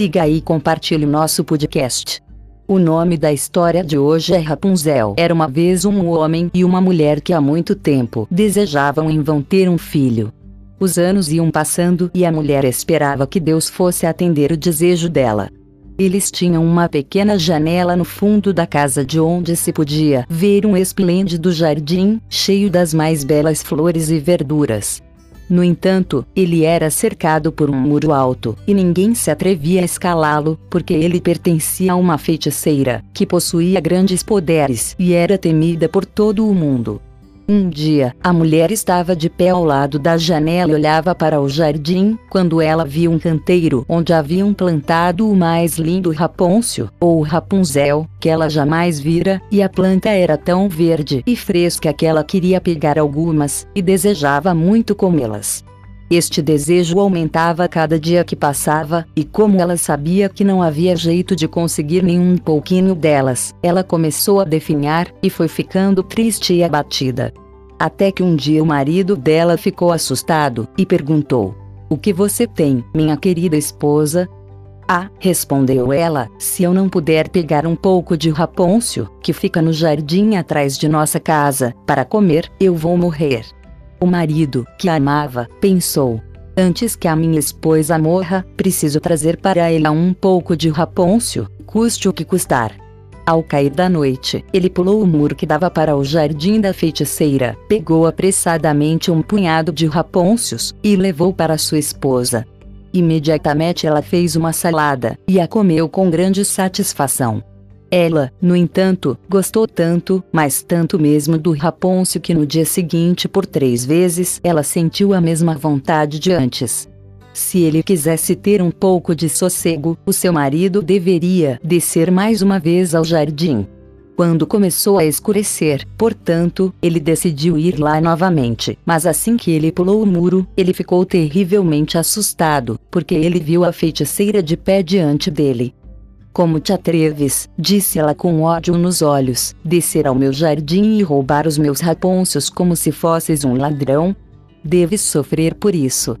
siga e compartilhe nosso podcast. O nome da história de hoje é Rapunzel. Era uma vez um homem e uma mulher que há muito tempo desejavam em vão ter um filho. Os anos iam passando e a mulher esperava que Deus fosse atender o desejo dela. Eles tinham uma pequena janela no fundo da casa de onde se podia ver um esplêndido jardim, cheio das mais belas flores e verduras. No entanto, ele era cercado por um muro alto, e ninguém se atrevia a escalá-lo, porque ele pertencia a uma feiticeira, que possuía grandes poderes e era temida por todo o mundo. Um dia, a mulher estava de pé ao lado da janela e olhava para o jardim, quando ela viu um canteiro onde haviam plantado o mais lindo rapôncio, ou Rapunzel, que ela jamais vira, e a planta era tão verde e fresca que ela queria pegar algumas, e desejava muito comê-las. Este desejo aumentava cada dia que passava, e como ela sabia que não havia jeito de conseguir nenhum pouquinho delas, ela começou a definhar, e foi ficando triste e abatida. Até que um dia o marido dela ficou assustado, e perguntou: O que você tem, minha querida esposa? Ah, respondeu ela, se eu não puder pegar um pouco de rapôncio, que fica no jardim atrás de nossa casa, para comer, eu vou morrer. O marido, que a amava, pensou: Antes que a minha esposa morra, preciso trazer para ela um pouco de rapôncio, custe o que custar. Ao cair da noite, ele pulou o muro que dava para o jardim da feiticeira, pegou apressadamente um punhado de rapôncios e levou para sua esposa. Imediatamente ela fez uma salada e a comeu com grande satisfação. Ela, no entanto, gostou tanto, mas tanto mesmo do Rapunzel que no dia seguinte por três vezes ela sentiu a mesma vontade de antes. Se ele quisesse ter um pouco de sossego, o seu marido deveria descer mais uma vez ao jardim. Quando começou a escurecer, portanto, ele decidiu ir lá novamente. Mas assim que ele pulou o muro, ele ficou terrivelmente assustado, porque ele viu a feiticeira de pé diante dele. Como te atreves, disse ela com ódio nos olhos, descer ao meu jardim e roubar os meus rapôncios como se fosses um ladrão? Deves sofrer por isso.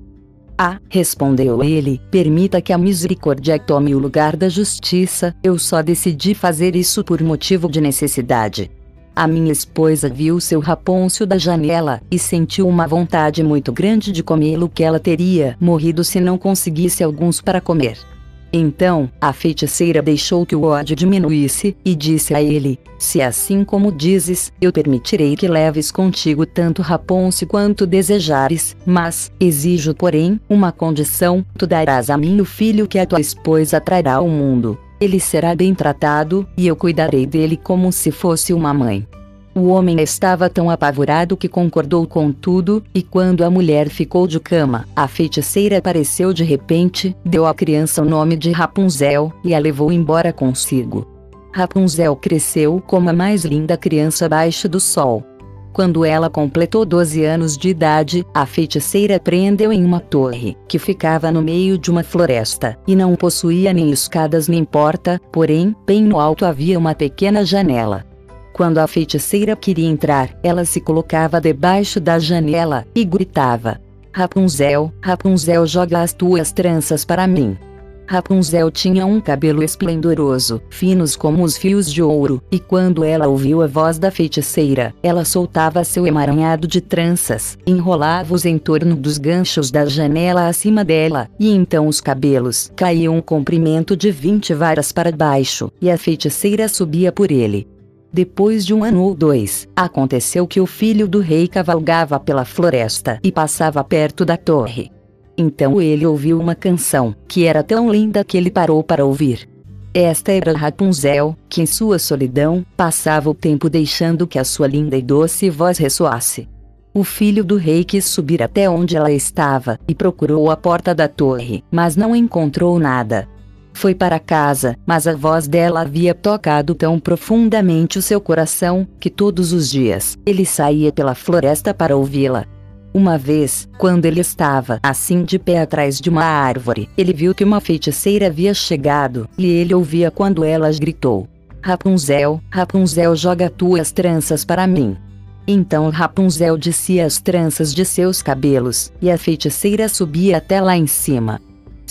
Ah, respondeu ele, permita que a misericórdia tome o lugar da justiça, eu só decidi fazer isso por motivo de necessidade. A minha esposa viu seu rapôncio da janela, e sentiu uma vontade muito grande de comê-lo que ela teria morrido se não conseguisse alguns para comer. Então, a feiticeira deixou que o ódio diminuísse, e disse a ele: Se assim como dizes, eu permitirei que leves contigo tanto Rapunzel quanto desejares, mas, exijo porém, uma condição: tu darás a mim o filho que a tua esposa trará ao mundo. Ele será bem tratado, e eu cuidarei dele como se fosse uma mãe. O homem estava tão apavorado que concordou com tudo, e quando a mulher ficou de cama, a feiticeira apareceu de repente, deu à criança o nome de Rapunzel, e a levou embora consigo. Rapunzel cresceu como a mais linda criança abaixo do sol. Quando ela completou 12 anos de idade, a feiticeira prendeu em uma torre, que ficava no meio de uma floresta, e não possuía nem escadas nem porta, porém, bem no alto havia uma pequena janela. Quando a feiticeira queria entrar, ela se colocava debaixo da janela e gritava: Rapunzel, Rapunzel, joga as tuas tranças para mim. Rapunzel tinha um cabelo esplendoroso, finos como os fios de ouro, e quando ela ouviu a voz da feiticeira, ela soltava seu emaranhado de tranças, enrolava-os em torno dos ganchos da janela acima dela, e então os cabelos caíam um comprimento de 20 varas para baixo, e a feiticeira subia por ele. Depois de um ano ou dois, aconteceu que o filho do rei cavalgava pela floresta e passava perto da torre. Então ele ouviu uma canção, que era tão linda que ele parou para ouvir. Esta era Rapunzel, que em sua solidão, passava o tempo deixando que a sua linda e doce voz ressoasse. O filho do rei quis subir até onde ela estava, e procurou a porta da torre, mas não encontrou nada. Foi para casa, mas a voz dela havia tocado tão profundamente o seu coração, que todos os dias, ele saía pela floresta para ouvi-la. Uma vez, quando ele estava assim de pé atrás de uma árvore, ele viu que uma feiticeira havia chegado, e ele ouvia quando ela gritou: Rapunzel, Rapunzel, joga tuas tranças para mim. Então Rapunzel descia as tranças de seus cabelos, e a feiticeira subia até lá em cima.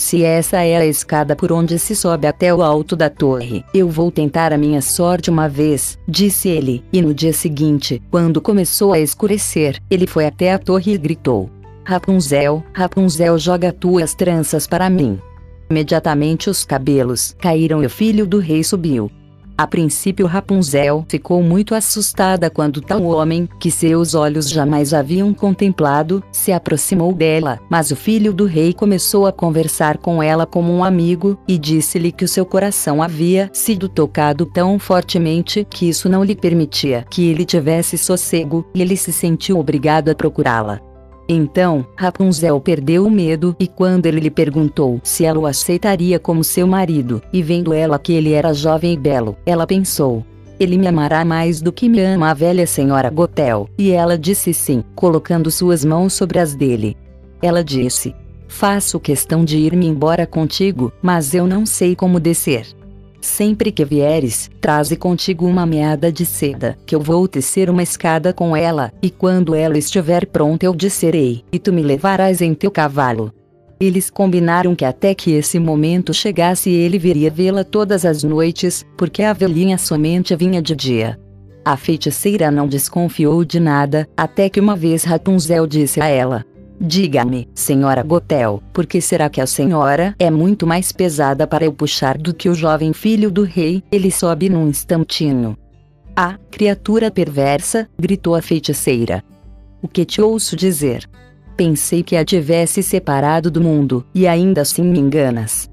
Se essa é a escada por onde se sobe até o alto da torre, eu vou tentar a minha sorte uma vez, disse ele, e no dia seguinte, quando começou a escurecer, ele foi até a torre e gritou: Rapunzel, Rapunzel, joga tuas tranças para mim. Imediatamente os cabelos caíram e o filho do rei subiu. A princípio Rapunzel ficou muito assustada quando tal homem, que seus olhos jamais haviam contemplado, se aproximou dela, mas o filho do rei começou a conversar com ela como um amigo, e disse-lhe que o seu coração havia sido tocado tão fortemente que isso não lhe permitia que ele tivesse sossego, e ele se sentiu obrigado a procurá-la. Então, Rapunzel perdeu o medo e quando ele lhe perguntou se ela o aceitaria como seu marido, e vendo ela que ele era jovem e belo, ela pensou: ele me amará mais do que me ama a velha senhora Gotel, e ela disse sim, colocando suas mãos sobre as dele. Ela disse: Faço questão de ir-me embora contigo, mas eu não sei como descer. Sempre que vieres, traze contigo uma meada de seda, que eu vou tecer uma escada com ela, e quando ela estiver pronta eu descerei, e tu me levarás em teu cavalo. Eles combinaram que até que esse momento chegasse ele viria vê-la todas as noites, porque a velhinha somente vinha de dia. A feiticeira não desconfiou de nada, até que uma vez Rapunzel disse a ela: Diga-me, senhora Gotel, por que será que a senhora é muito mais pesada para eu puxar do que o jovem filho do rei? Ele sobe num instantinho. Ah, criatura perversa, gritou a feiticeira. O que te ouço dizer? Pensei que a tivesse separado do mundo, e ainda assim me enganas.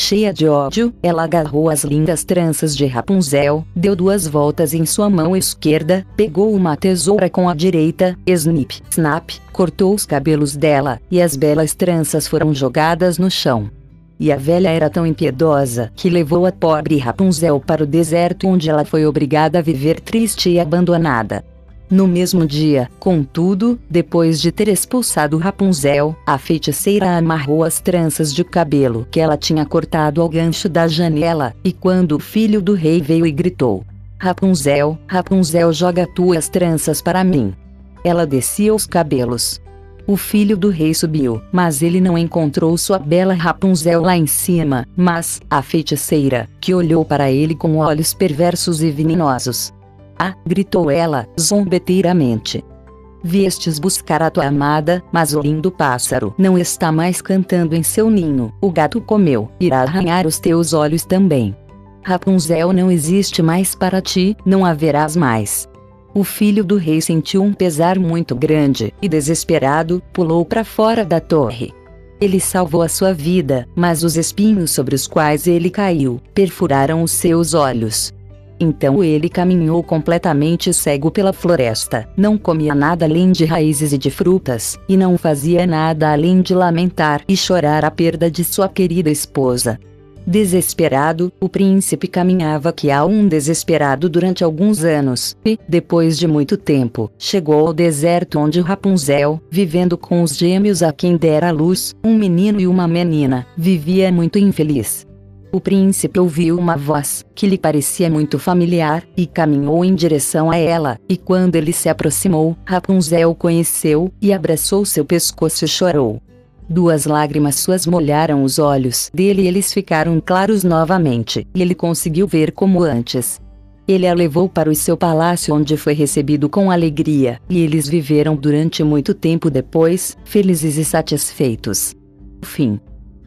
Cheia de ódio, ela agarrou as lindas tranças de Rapunzel, deu duas voltas em sua mão esquerda, pegou uma tesoura com a direita, snip, snap, cortou os cabelos dela, e as belas tranças foram jogadas no chão. E a velha era tão impiedosa que levou a pobre Rapunzel para o deserto onde ela foi obrigada a viver triste e abandonada. No mesmo dia, contudo, depois de ter expulsado Rapunzel, a feiticeira amarrou as tranças de cabelo que ela tinha cortado ao gancho da janela, e quando o filho do rei veio e gritou: Rapunzel, Rapunzel, joga tuas tranças para mim. Ela descia os cabelos. O filho do rei subiu, mas ele não encontrou sua bela Rapunzel lá em cima, mas a feiticeira, que olhou para ele com olhos perversos e venenosos, ah! gritou ela, zombeteiramente. Viestes buscar a tua amada, mas o lindo pássaro não está mais cantando em seu ninho. O gato comeu, irá arranhar os teus olhos também. Rapunzel não existe mais para ti, não haverás mais. O filho do rei sentiu um pesar muito grande e, desesperado, pulou para fora da torre. Ele salvou a sua vida, mas os espinhos sobre os quais ele caiu perfuraram os seus olhos. Então ele caminhou completamente cego pela floresta, não comia nada além de raízes e de frutas, e não fazia nada além de lamentar e chorar a perda de sua querida esposa. Desesperado, o príncipe caminhava que há um desesperado durante alguns anos, e, depois de muito tempo, chegou ao deserto onde Rapunzel, vivendo com os gêmeos a quem dera a luz, um menino e uma menina, vivia muito infeliz. O príncipe ouviu uma voz, que lhe parecia muito familiar, e caminhou em direção a ela, e quando ele se aproximou, Rapunzel o conheceu, e abraçou seu pescoço e chorou. Duas lágrimas suas molharam os olhos dele e eles ficaram claros novamente, e ele conseguiu ver como antes. Ele a levou para o seu palácio onde foi recebido com alegria, e eles viveram durante muito tempo depois, felizes e satisfeitos. Fim.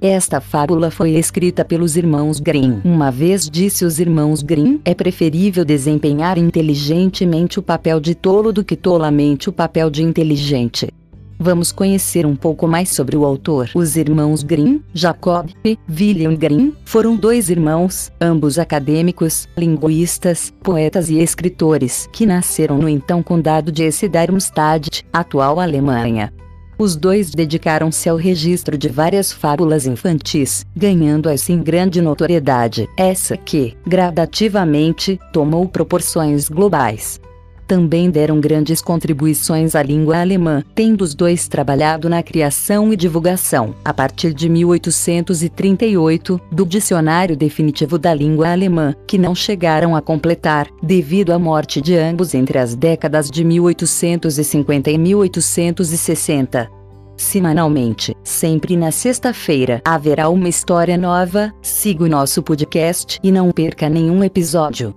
Esta fábula foi escrita pelos irmãos Grimm. Uma vez disse os irmãos Grimm: é preferível desempenhar inteligentemente o papel de tolo do que tolamente o papel de inteligente. Vamos conhecer um pouco mais sobre o autor. Os irmãos Grimm, Jacob e William Grimm, foram dois irmãos, ambos acadêmicos, linguistas, poetas e escritores, que nasceram no então condado de Hesse-Darmstadt, atual Alemanha. Os dois dedicaram-se ao registro de várias fábulas infantis, ganhando assim grande notoriedade, essa que, gradativamente, tomou proporções globais. Também deram grandes contribuições à língua alemã, tendo os dois trabalhado na criação e divulgação, a partir de 1838, do Dicionário Definitivo da Língua Alemã, que não chegaram a completar, devido à morte de ambos entre as décadas de 1850 e 1860. Semanalmente, sempre na sexta-feira, haverá uma história nova. Siga o nosso podcast e não perca nenhum episódio.